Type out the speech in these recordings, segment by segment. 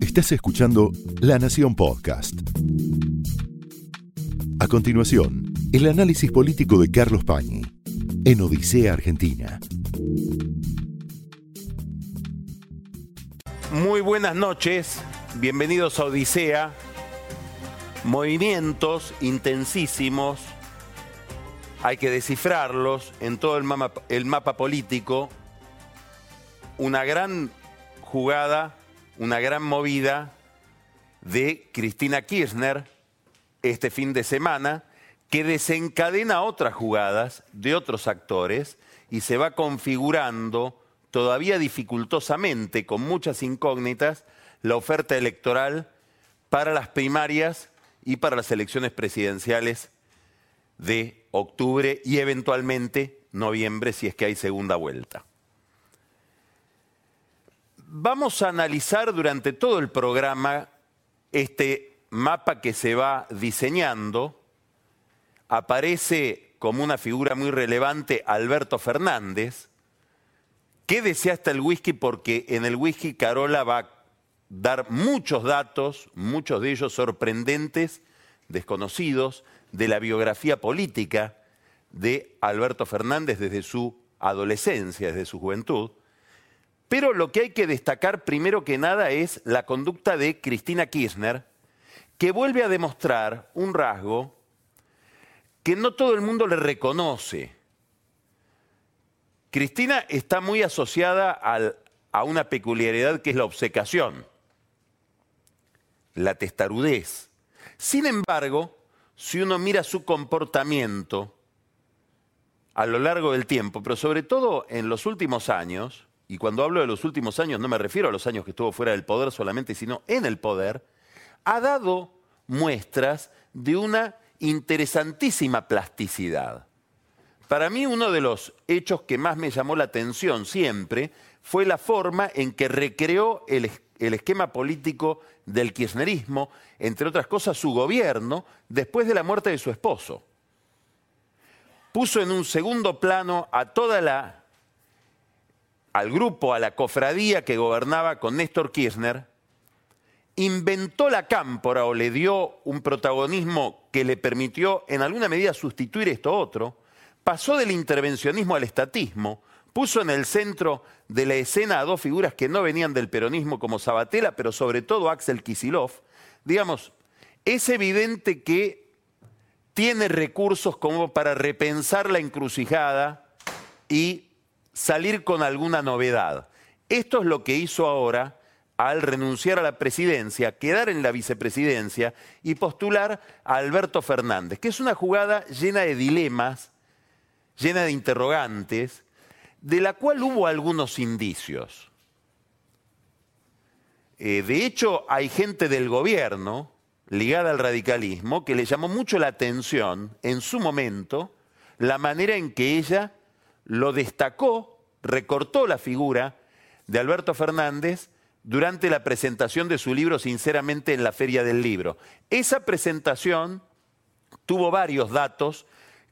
Estás escuchando La Nación Podcast. A continuación, el análisis político de Carlos Pañi en Odisea Argentina. Muy buenas noches, bienvenidos a Odisea. Movimientos intensísimos, hay que descifrarlos en todo el mapa, el mapa político. Una gran jugada, una gran movida de Cristina Kirchner este fin de semana que desencadena otras jugadas de otros actores y se va configurando todavía dificultosamente, con muchas incógnitas, la oferta electoral para las primarias y para las elecciones presidenciales de octubre y eventualmente noviembre si es que hay segunda vuelta. Vamos a analizar durante todo el programa este mapa que se va diseñando. Aparece como una figura muy relevante Alberto Fernández. Quédese hasta el whisky porque en el whisky Carola va a dar muchos datos, muchos de ellos sorprendentes, desconocidos, de la biografía política de Alberto Fernández desde su adolescencia, desde su juventud. Pero lo que hay que destacar primero que nada es la conducta de Cristina Kirchner, que vuelve a demostrar un rasgo que no todo el mundo le reconoce. Cristina está muy asociada a una peculiaridad que es la obcecación, la testarudez. Sin embargo, si uno mira su comportamiento a lo largo del tiempo, pero sobre todo en los últimos años, y cuando hablo de los últimos años no me refiero a los años que estuvo fuera del poder solamente, sino en el poder, ha dado muestras de una interesantísima plasticidad. Para mí uno de los hechos que más me llamó la atención siempre fue la forma en que recreó el, esquema político del kirchnerismo, entre otras cosas su gobierno, después de la muerte de su esposo. Puso en un segundo plano a toda la al grupo, a la cofradía que gobernaba con Néstor Kirchner, inventó la cámpora o le dio un protagonismo que le permitió en alguna medida sustituir esto otro, pasó del intervencionismo al estatismo, puso en el centro de la escena a dos figuras que no venían del peronismo como Sabatella, pero sobre todo Axel Kisilov. Digamos, es evidente que tiene recursos como para repensar la encrucijada y salir con alguna novedad. Esto es lo que hizo ahora al renunciar a la presidencia, quedar en la vicepresidencia y postular a Alberto Fernández, que es una jugada llena de dilemas, llena de interrogantes, de la cual hubo algunos indicios. Eh, de hecho, hay gente del gobierno ligada al radicalismo que le llamó mucho la atención en su momento la manera en que ella lo destacó, recortó la figura de Alberto Fernández durante la presentación de su libro Sinceramente en la Feria del Libro. Esa presentación tuvo varios datos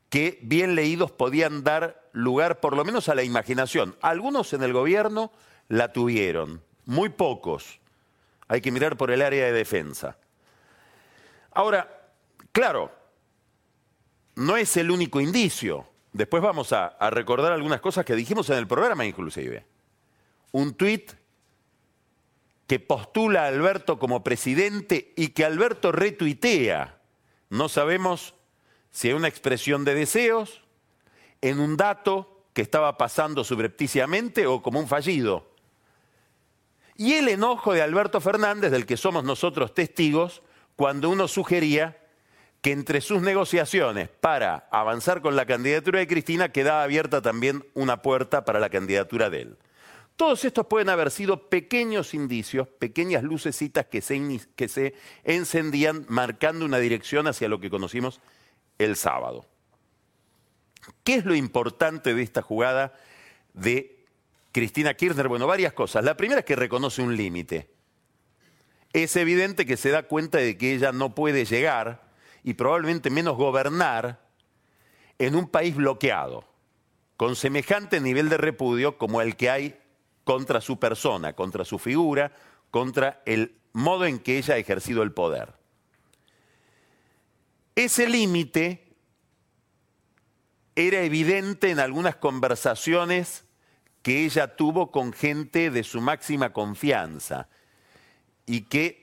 que bien leídos podían dar lugar por lo menos a la imaginación. Algunos en el gobierno la tuvieron, muy pocos. Hay que mirar por el área de defensa. Ahora, claro, no es el único indicio. Después vamos a, recordar algunas cosas que dijimos en el programa inclusive. Un tuit que postula a Alberto como presidente y que Alberto retuitea. No sabemos si es una expresión de deseos, en un dato que estaba pasando subrepticiamente o como un fallido. Y el enojo de Alberto Fernández, del que somos nosotros testigos, cuando uno sugería que entre sus negociaciones para avanzar con la candidatura de Cristina quedaba abierta también una puerta para la candidatura de él. Todos estos pueden haber sido pequeños indicios, pequeñas lucecitas que se, que se encendían marcando una dirección hacia lo que conocimos el sábado. ¿Qué es lo importante de esta jugada de Cristina Kirchner? Bueno, varias cosas. La primera es que reconoce un límite. Es evidente que se da cuenta de que ella no puede llegar y probablemente menos gobernar en un país bloqueado, con semejante nivel de repudio como el que hay contra su persona, contra su figura, contra el modo en que ella ha ejercido el poder. Ese límite era evidente en algunas conversaciones que ella tuvo con gente de su máxima confianza y que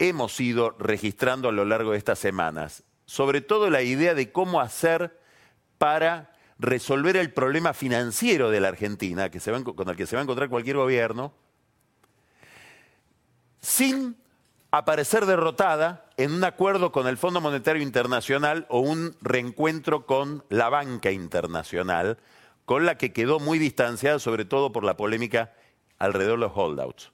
hemos ido registrando a lo largo de estas semanas. Sobre todo la idea de cómo hacer para resolver el problema financiero de la Argentina, con el que se va a encontrar cualquier gobierno, sin aparecer derrotada en un acuerdo con el Fondo Monetario Internacional o un reencuentro con la banca internacional, con la que quedó muy distanciada, sobre todo por la polémica alrededor de los holdouts.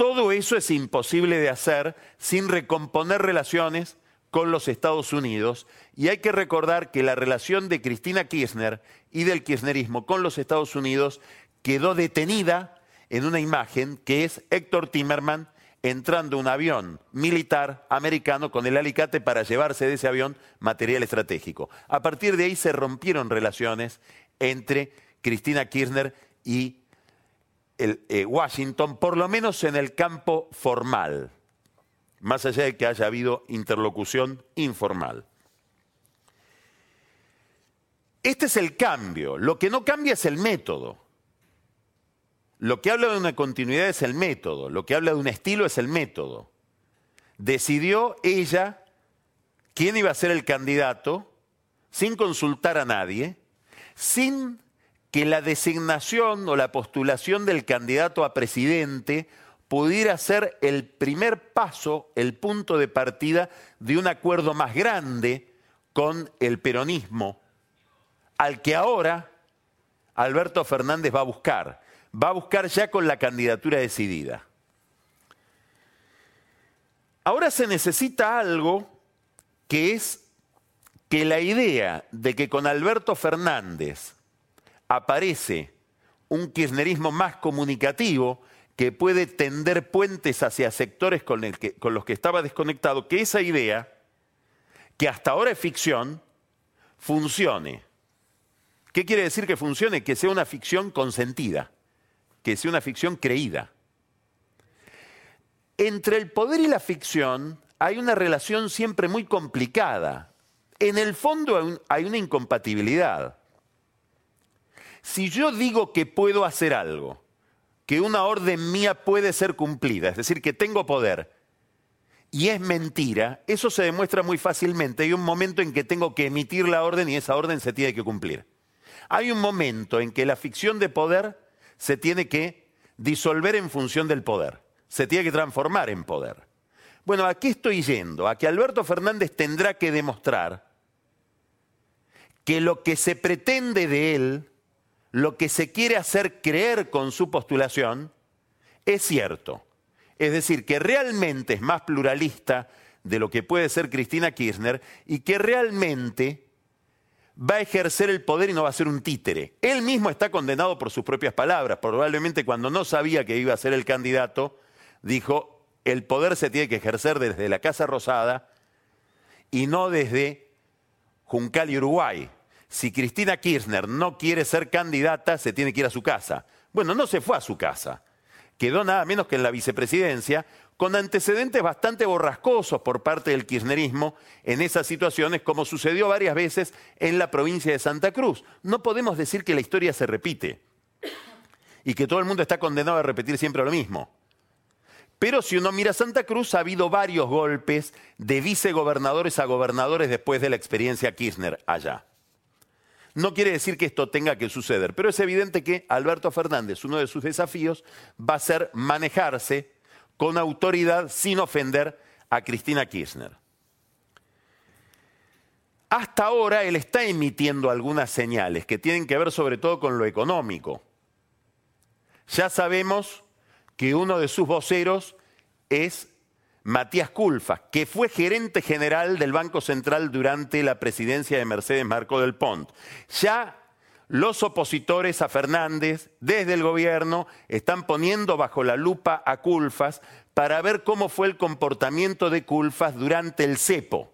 Todo eso es imposible de hacer sin recomponer relaciones con los Estados Unidos y hay que recordar que la relación de Cristina Kirchner y del kirchnerismo con los Estados Unidos quedó detenida en una imagen que es Héctor Timerman entrando un avión militar americano con el alicate para llevarse de ese avión material estratégico. A partir de ahí se rompieron relaciones entre Cristina Kirchner y eh, Washington, por lo menos en el campo formal, más allá de que haya habido interlocución informal. Este es el cambio. Lo que no cambia es el método. Lo que habla de una continuidad es el método, lo que habla de un estilo es el método. Decidió ella quién iba a ser el candidato sin consultar a nadie, sin que la designación o la postulación del candidato a presidente pudiera ser el primer paso, el punto de partida de un acuerdo más grande con el peronismo, al que ahora Alberto Fernández va a buscar va a buscar ya con la candidatura decidida. Ahora se necesita algo que es que la idea de que con Alberto Fernández aparece un kirchnerismo más comunicativo que puede tender puentes hacia sectores con, los que estaba desconectado, que esa idea, que hasta ahora es ficción, funcione. ¿Qué quiere decir que funcione? Que sea una ficción consentida que sea una ficción creída. Entre el poder y la ficción hay una relación siempre muy complicada. En el fondo hay una incompatibilidad. Si yo digo que puedo hacer algo, que una orden mía puede ser cumplida, es decir, que tengo poder, y es mentira, eso se demuestra muy fácilmente. Hay un momento en que tengo que emitir la orden y esa orden se tiene que cumplir. Hay un momento en que la ficción de poder se tiene que disolver en función del poder, se tiene que transformar en poder. Bueno, ¿a qué estoy yendo? A que Alberto Fernández tendrá que demostrar que lo que se pretende de él, lo que se quiere hacer creer con su postulación, es cierto. Es decir, que realmente es más pluralista de lo que puede ser Cristina Kirchner y que realmente va a ejercer el poder y no va a ser un títere. Él mismo está condenado por sus propias palabras. Probablemente cuando no sabía que iba a ser el candidato, dijo, el poder se tiene que ejercer desde la Casa Rosada y no desde Juncal y Uruguay. Si Cristina Kirchner no quiere ser candidata, se tiene que ir a su casa. Bueno, no se fue a su casa. Quedó nada menos que en la vicepresidencia, con antecedentes bastante borrascosos por parte del kirchnerismo en esas situaciones, como sucedió varias veces en la provincia de Santa Cruz. No podemos decir que la historia se repite y que todo el mundo está condenado a repetir siempre lo mismo. Pero si uno mira Santa Cruz, ha habido varios golpes de vicegobernadores a gobernadores después de la experiencia Kirchner allá. No quiere decir que esto tenga que suceder, pero es evidente que Alberto Fernández, uno de sus desafíos, va a ser manejarse con autoridad sin ofender a Cristina Kirchner. Hasta ahora él está emitiendo algunas señales que tienen que ver sobre todo con lo económico. Ya sabemos que uno de sus voceros es Matías Culfas, que fue gerente general del Banco Central durante la presidencia de Mercedes Marco del Pont. Ya los opositores a Fernández desde el gobierno están poniendo bajo la lupa a Culfas para ver cómo fue el comportamiento de Culfas durante el cepo,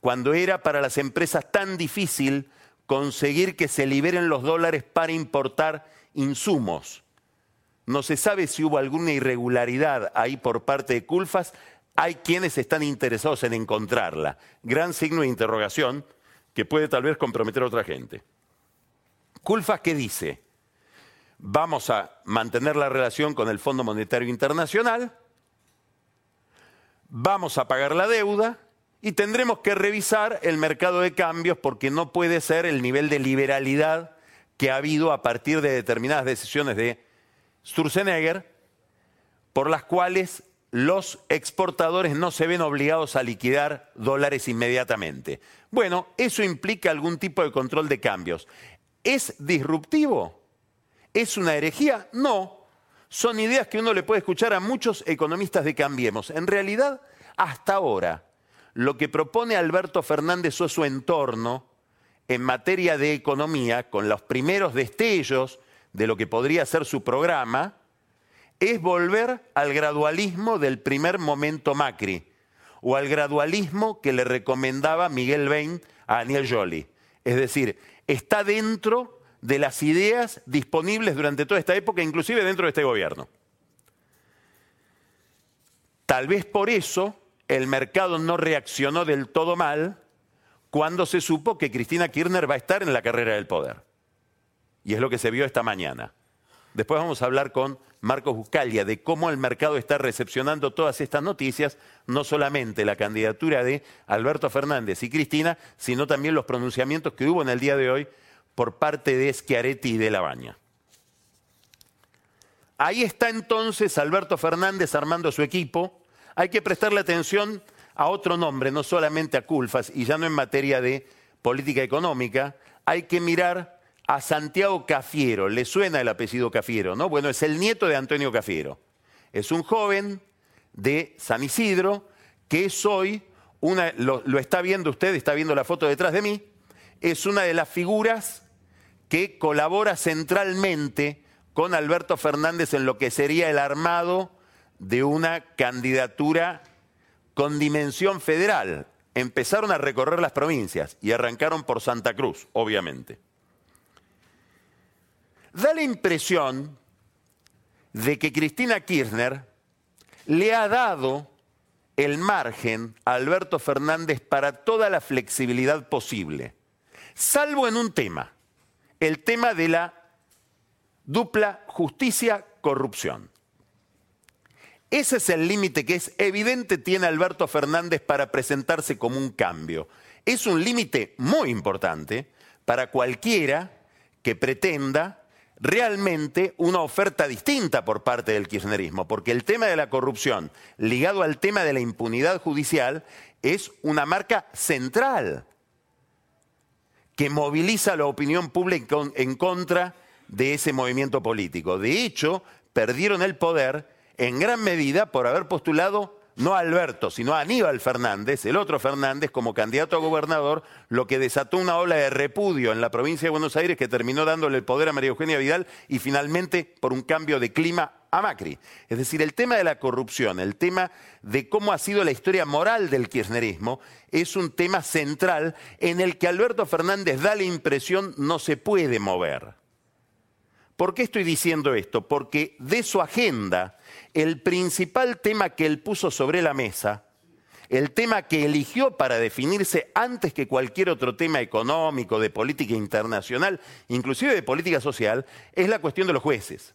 cuando era para las empresas tan difícil conseguir que se liberen los dólares para importar insumos. No se sabe si hubo alguna irregularidad ahí por parte de Culfas, hay quienes están interesados en encontrarla. Gran signo de interrogación que puede tal vez comprometer a otra gente. Culfas, ¿qué dice? Vamos a mantener la relación con el Fondo Monetario Internacional, vamos a pagar la deuda y tendremos que revisar el mercado de cambios porque no puede ser el nivel de liberalidad que ha habido a partir de determinadas decisiones de Sturzenegger, por las cuales los exportadores no se ven obligados a liquidar dólares inmediatamente. Bueno, eso implica algún tipo de control de cambios. ¿Es disruptivo? ¿Es una herejía? No. Son ideas que uno le puede escuchar a muchos economistas de Cambiemos. En realidad, hasta ahora, lo que propone Alberto Fernández o su entorno en materia de economía, con los primeros destellos de lo que podría ser su programa, es volver al gradualismo del primer momento Macri o al gradualismo que le recomendaba Miguel Bain a Daniel Joly. Es decir, está dentro de las ideas disponibles durante toda esta época, inclusive dentro de este gobierno. Tal vez por eso el mercado no reaccionó del todo mal cuando se supo que Cristina Kirchner va a estar en la carrera del poder. Y es lo que se vio esta mañana. Después vamos a hablar con Marcos Buscalia de cómo el mercado está recepcionando todas estas noticias, no solamente la candidatura de Alberto Fernández y Cristina, sino también los pronunciamientos que hubo en el día de hoy por parte de Schiaretti y de Labaña. Ahí está entonces Alberto Fernández armando su equipo. Hay que prestarle atención a otro nombre, no solamente a Culfas, y ya no en materia de política económica, hay que mirar a Santiago Cafiero. ¿Le suena el apellido Cafiero? ¿no? Bueno, es el nieto de Antonio Cafiero. Es un joven de San Isidro que es hoy, lo, lo está viendo usted, está viendo la foto detrás de mí, es una de las figuras que colabora centralmente con Alberto Fernández en lo que sería el armado de una candidatura con dimensión federal. Empezaron a recorrer las provincias y arrancaron por Santa Cruz, obviamente da la impresión de que Cristina Kirchner le ha dado el margen a Alberto Fernández para toda la flexibilidad posible, salvo en un tema, el tema de la dupla justicia-corrupción. Ese es el límite que es evidente tiene Alberto Fernández para presentarse como un cambio. Es un límite muy importante para cualquiera que pretenda realmente una oferta distinta por parte del kirchnerismo, porque el tema de la corrupción ligado al tema de la impunidad judicial es una marca central que moviliza la opinión pública en contra de ese movimiento político. De hecho, perdieron el poder en gran medida por haber postulado no a Alberto, sino a Aníbal Fernández, el otro Fernández, como candidato a gobernador, lo que desató una ola de repudio en la provincia de Buenos Aires que terminó dándole el poder a María Eugenia Vidal y finalmente por un cambio de clima a Macri. Es decir, el tema de la corrupción, el tema de cómo ha sido la historia moral del kirchnerismo, es un tema central en el que Alberto Fernández da la impresión no se puede mover. ¿Por qué estoy diciendo esto? Porque de su agenda, el principal tema que él puso sobre la mesa, el tema que eligió para definirse antes que cualquier otro tema económico, de política internacional, inclusive de política social, es la cuestión de los jueces.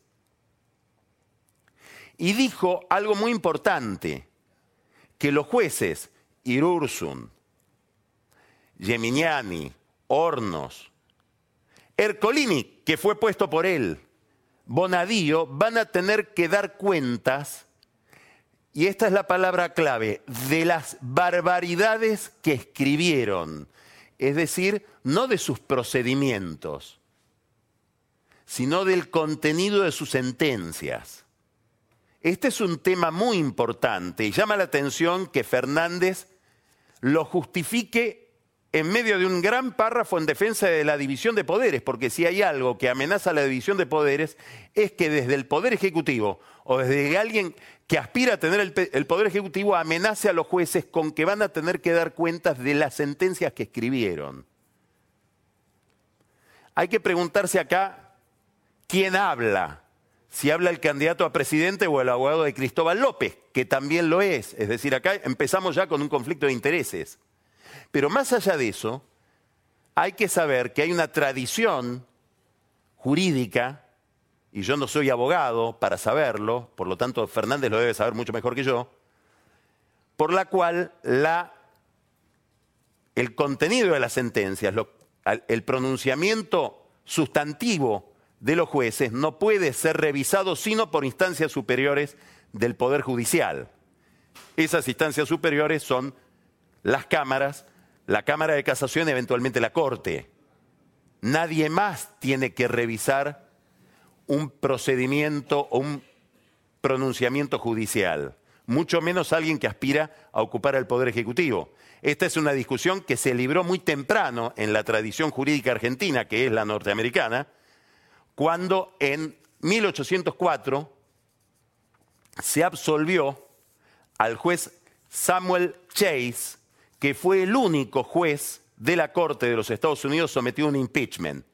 Y dijo algo muy importante, que los jueces, Irursun, Geminiani, Hornos, Ercolini, que fue puesto por él, Bonadío, van a tener que dar cuentas, y esta es la palabra clave, de las barbaridades que escribieron. Es decir, no de sus procedimientos, sino del contenido de sus sentencias. Este es un tema muy importante y llama la atención que Fernández lo justifique en medio de un gran párrafo en defensa de la división de poderes, porque si hay algo que amenaza la división de poderes es que desde el Poder Ejecutivo o desde alguien que aspira a tener el, Poder Ejecutivo amenace a los jueces con que van a tener que dar cuentas de las sentencias que escribieron. Hay que preguntarse acá quién habla, si habla el candidato a presidente o el abogado de Cristóbal López, que también lo es. Es decir, acá empezamos ya con un conflicto de intereses. Pero más allá de eso, hay que saber que hay una tradición jurídica, y yo no soy abogado para saberlo, por lo tanto Fernández lo debe saber mucho mejor que yo, por la cual la, el contenido de las sentencias, el pronunciamiento sustantivo de los jueces no puede ser revisado sino por instancias superiores del Poder Judicial. Esas instancias superiores son las cámaras, la Cámara de Casación y eventualmente la Corte. Nadie más tiene que revisar un procedimiento o un pronunciamiento judicial, mucho menos alguien que aspira a ocupar el Poder Ejecutivo. Esta es una discusión que se libró muy temprano en la tradición jurídica argentina, que es la norteamericana, cuando en 1804 se absolvió al juez Samuel Chase, que fue el único juez de la Corte de los Estados Unidos sometido a un impeachment.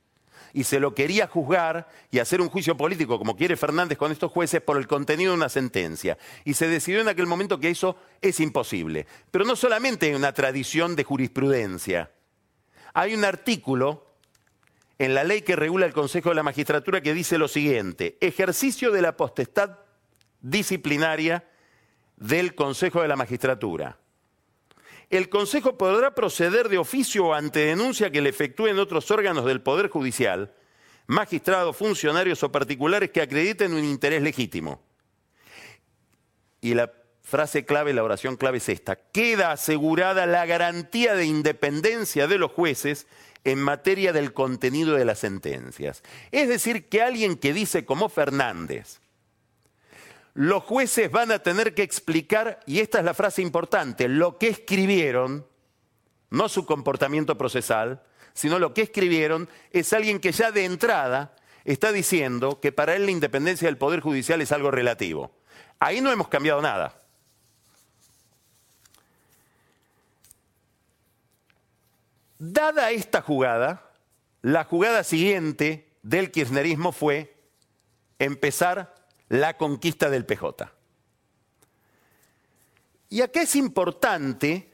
Y se lo quería juzgar y hacer un juicio político, como quiere Fernández con estos jueces, por el contenido de una sentencia. Y se decidió en aquel momento que eso es imposible. Pero no solamente hay una tradición de jurisprudencia. Hay un artículo en la ley que regula el Consejo de la Magistratura que dice lo siguiente, ejercicio de la potestad disciplinaria del Consejo de la Magistratura. El Consejo podrá proceder de oficio ante denuncia que le efectúen otros órganos del Poder Judicial, magistrados, funcionarios o particulares que acrediten un interés legítimo. Y la frase clave, la oración clave es esta. Queda asegurada la garantía de independencia de los jueces en materia del contenido de las sentencias. Es decir, que alguien que dice como Fernández, los jueces van a tener que explicar, y esta es la frase importante, lo que escribieron, no su comportamiento procesal, sino lo que escribieron, es alguien que ya de entrada está diciendo que para él la independencia del Poder Judicial es algo relativo. Ahí no hemos cambiado nada. Dada esta jugada, la jugada siguiente del kirchnerismo fue empezar la conquista del PJ. Y acá es importante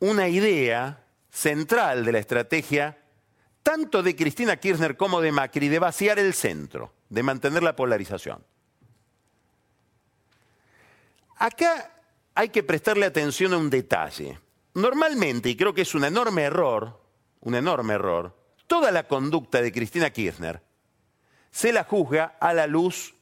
una idea central de la estrategia tanto de Cristina Kirchner como de Macri de vaciar el centro, de mantener la polarización. Acá hay que prestarle atención a un detalle normalmente, y creo que es un enorme error, un enorme error, toda la conducta de Cristina Kirchner se la juzga a la luz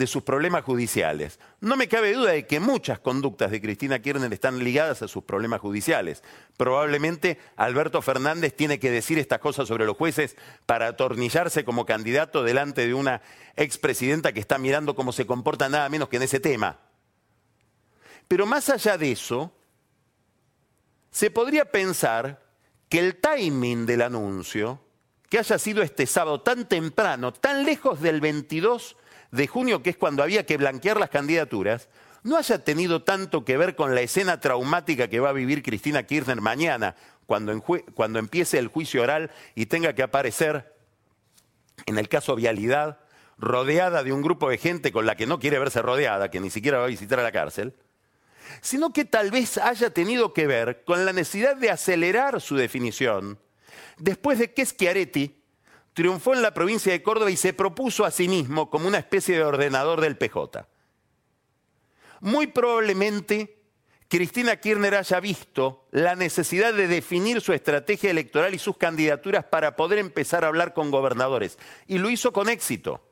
de sus problemas judiciales. No me cabe duda de que muchas conductas de Cristina Kirchner están ligadas a sus problemas judiciales. Probablemente Alberto Fernández tiene que decir estas cosas sobre los jueces para atornillarse como candidato delante de una expresidenta que está mirando cómo se comporta nada menos que en ese tema. Pero más allá de eso, se podría pensar que el timing del anuncio, que haya sido este sábado tan temprano, tan lejos del 22 de junio, que es cuando había que blanquear las candidaturas, no haya tenido tanto que ver con la escena traumática que va a vivir Cristina Kirchner mañana, cuando, cuando empiece el juicio oral y tenga que aparecer, en el caso Vialidad, rodeada de un grupo de gente con la que no quiere verse rodeada, que ni siquiera va a visitar a la cárcel, sino que tal vez haya tenido que ver con la necesidad de acelerar su definición después de que Schiaretti triunfó en la provincia de Córdoba y se propuso a sí mismo como una especie de ordenador del PJ. Muy probablemente Cristina Kirchner haya visto la necesidad de definir su estrategia electoral y sus candidaturas para poder empezar a hablar con gobernadores. Y lo hizo con éxito.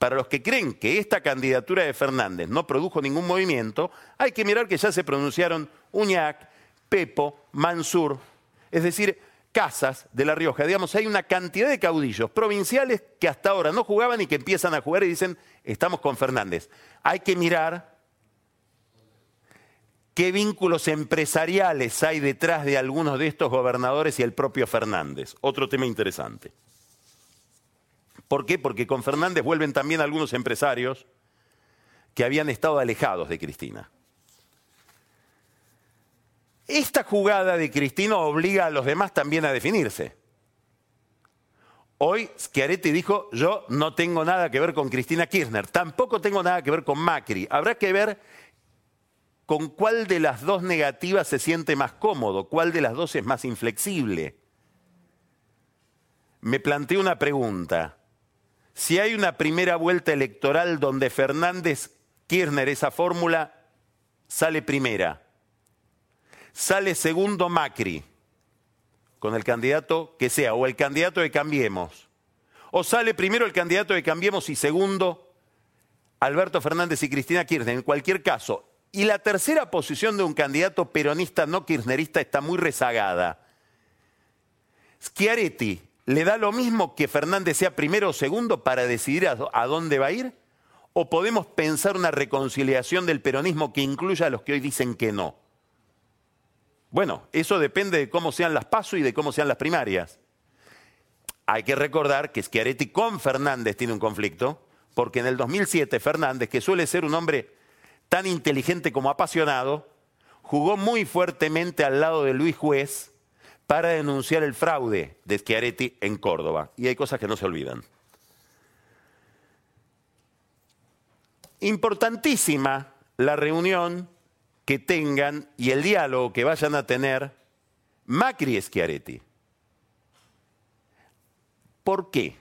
Para los que creen que esta candidatura de Fernández no produjo ningún movimiento, hay que mirar que ya se pronunciaron Uñac, Pepo, Mansur, es decir, Casas de La Rioja. Digamos, hay una cantidad de caudillos provinciales que hasta ahora no jugaban y que empiezan a jugar y dicen, estamos con Fernández. Hay que mirar qué vínculos empresariales hay detrás de algunos de estos gobernadores y el propio Fernández. Otro tema interesante. ¿Por qué? Porque con Fernández vuelven también algunos empresarios que habían estado alejados de Cristina. Esta jugada de Cristina obliga a los demás también a definirse. Hoy Schiaretti dijo, yo no tengo nada que ver con Cristina Kirchner, tampoco tengo nada que ver con Macri. Habrá que ver con cuál de las dos negativas se siente más cómodo, cuál de las dos es más inflexible. Me planteo una pregunta. Si hay una primera vuelta electoral donde Fernández Kirchner, esa fórmula, sale primera, sale segundo Macri, con el candidato que sea, o el candidato de Cambiemos. O sale primero el candidato de Cambiemos y segundo Alberto Fernández y Cristina Kirchner. En cualquier caso, y la tercera posición de un candidato peronista no kirchnerista está muy rezagada. Schiaretti, ¿le da lo mismo que Fernández sea primero o segundo para decidir a, dónde va a ir? ¿O podemos pensar una reconciliación del peronismo que incluya a los que hoy dicen que no? Bueno, eso depende de cómo sean las pasos y de cómo sean las primarias. Hay que recordar que Schiaretti con Fernández tiene un conflicto, porque en el 2007 Fernández, que suele ser un hombre tan inteligente como apasionado, jugó muy fuertemente al lado de Luis Juez para denunciar el fraude de Schiaretti en Córdoba. Y hay cosas que no se olvidan. Importantísima la reunión que tengan y el diálogo que vayan a tener Macri y Schiaretti. ¿Por qué?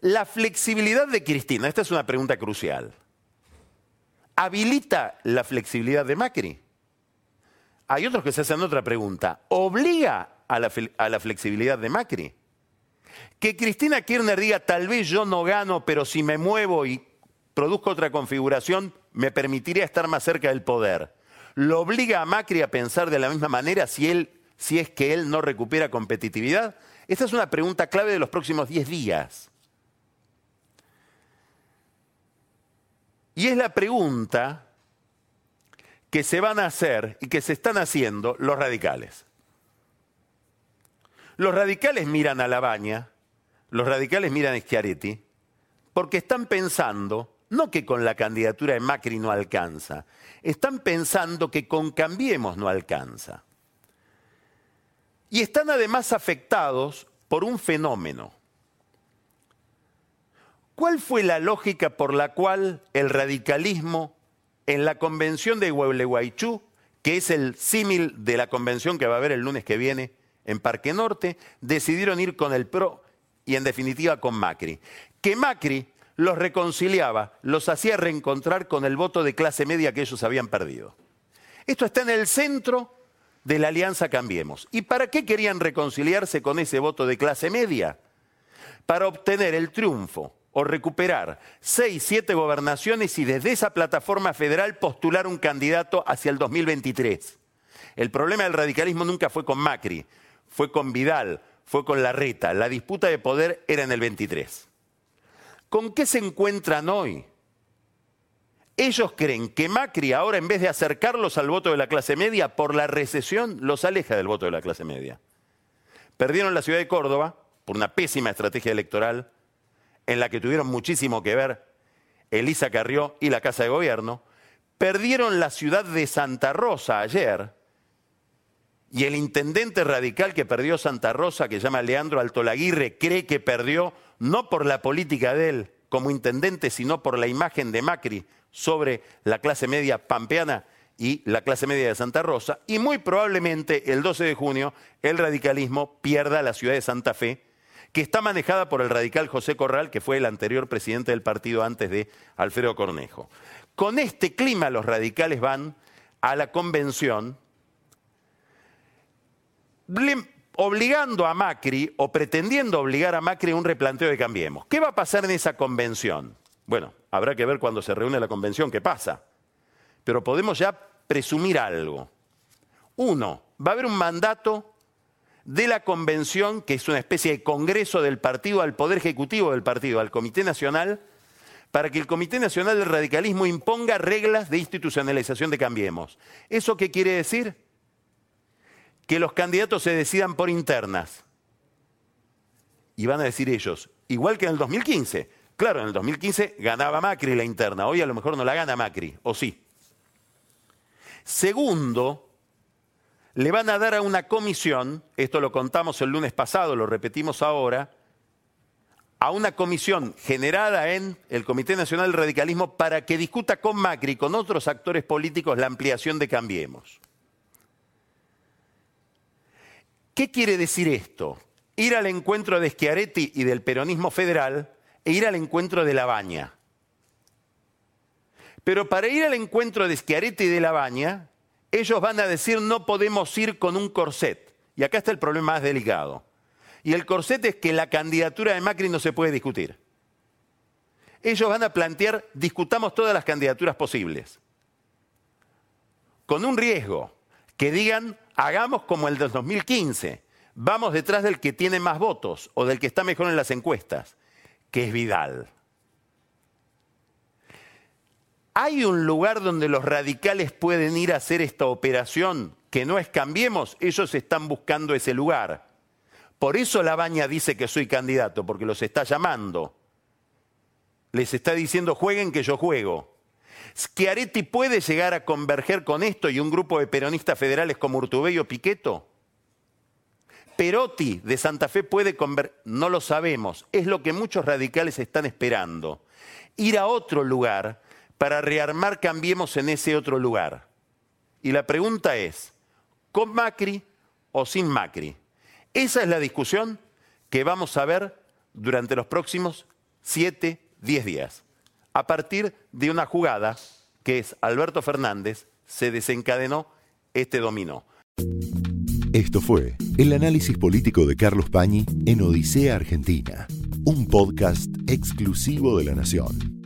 La flexibilidad de Cristina, esta es una pregunta crucial habilita la flexibilidad de Macri. Hay otros que se hacen otra pregunta. ¿Obliga a la, a la, flexibilidad de Macri? Que Cristina Kirchner diga, tal vez yo no gano, pero si me muevo y produzco otra configuración, me permitiría estar más cerca del poder. ¿Lo obliga a Macri a pensar de la misma manera si, él, si es que él no recupera competitividad? Esta es una pregunta clave de los próximos 10 días. Y es la pregunta que se van a hacer y que se están haciendo los radicales. Los radicales miran a la baña, los radicales miran a Schiaretti, porque están pensando, no que con la candidatura de Macri no alcanza, están pensando que con Cambiemos no alcanza. Y están además afectados por un fenómeno. ¿Cuál fue la lógica por la cual el radicalismo en la convención de Gualeguaychú, que es el símil de la convención que va a haber el lunes que viene en Parque Norte, decidieron ir con el PRO y en definitiva con Macri? Que Macri los reconciliaba, los hacía reencontrar con el voto de clase media que ellos habían perdido. Esto está en el centro de la alianza Cambiemos. ¿Y para qué querían reconciliarse con ese voto de clase media? Para obtener el triunfo o recuperar seis, siete gobernaciones y desde esa plataforma federal postular un candidato hacia el 2023. El problema del radicalismo nunca fue con Macri, fue con Vidal, fue con Larreta. La disputa de poder era en el 23. ¿Con qué se encuentran hoy? Ellos creen que Macri ahora en vez de acercarlos al voto de la clase media, por la recesión los aleja del voto de la clase media. Perdieron la ciudad de Córdoba por una pésima estrategia electoral, en la que tuvieron muchísimo que ver Elisa Carrió y la Casa de Gobierno, perdieron la ciudad de Santa Rosa ayer, y el intendente radical que perdió Santa Rosa, que se llama Leandro Altolaguirre, cree que perdió no por la política de él como intendente, sino por la imagen de Macri sobre la clase media pampeana y la clase media de Santa Rosa. Y muy probablemente el 12 de junio el radicalismo pierda la ciudad de Santa Fe que está manejada por el radical José Corral, que fue el anterior presidente del partido antes de Alfredo Cornejo. Con este clima los radicales van a la convención obligando a Macri o pretendiendo obligar a Macri a un replanteo de Cambiemos. ¿Qué va a pasar en esa convención? Bueno, habrá que ver cuando se reúne la convención qué pasa. Pero podemos ya presumir algo. Uno, va a haber un mandato de la convención, que es una especie de congreso del partido al Poder Ejecutivo del partido, al Comité Nacional, para que el Comité Nacional del Radicalismo imponga reglas de institucionalización de Cambiemos. ¿Eso qué quiere decir? Que los candidatos se decidan por internas. Y van a decir ellos, igual que en el 2015. Claro, en el 2015 ganaba Macri la interna, hoy a lo mejor no la gana Macri, o sí. Segundo, le van a dar a una comisión, esto lo contamos el lunes pasado, lo repetimos ahora, a una comisión generada en el Comité Nacional del Radicalismo para que discuta con Macri y con otros actores políticos la ampliación de Cambiemos. ¿Qué quiere decir esto? Ir al encuentro de Schiaretti y del peronismo federal e ir al encuentro de La. Pero para ir al encuentro de Schiaretti y de La ellos van a decir no podemos ir con un corset. Y acá está el problema más delicado. Y el corset es que la candidatura de Macri no se puede discutir. Ellos van a plantear, discutamos todas las candidaturas posibles. Con un riesgo, que digan, hagamos como el de 2015, vamos detrás del que tiene más votos o del que está mejor en las encuestas, que es Vidal. ¿Hay un lugar donde los radicales pueden ir a hacer esta operación que no es cambiemos? Ellos están buscando ese lugar. Por eso la baña dice que soy candidato, porque los está llamando. Les está diciendo jueguen que yo juego. ¿Schiaretti puede llegar a converger con esto y un grupo de peronistas federales como Urtubey o Piqueto? Perotti de Santa Fe puede converger, no lo sabemos, es lo que muchos radicales están esperando. Ir a otro lugar para rearmar Cambiemos en ese otro lugar. Y la pregunta es, ¿con Macri o sin Macri? Esa es la discusión que vamos a ver durante los próximos 7, 10 días. A partir de una jugada que es Alberto Fernández, se desencadenó este dominó. Esto fue el análisis político de Carlos Pañi en Odisea Argentina, un podcast exclusivo de la Nación.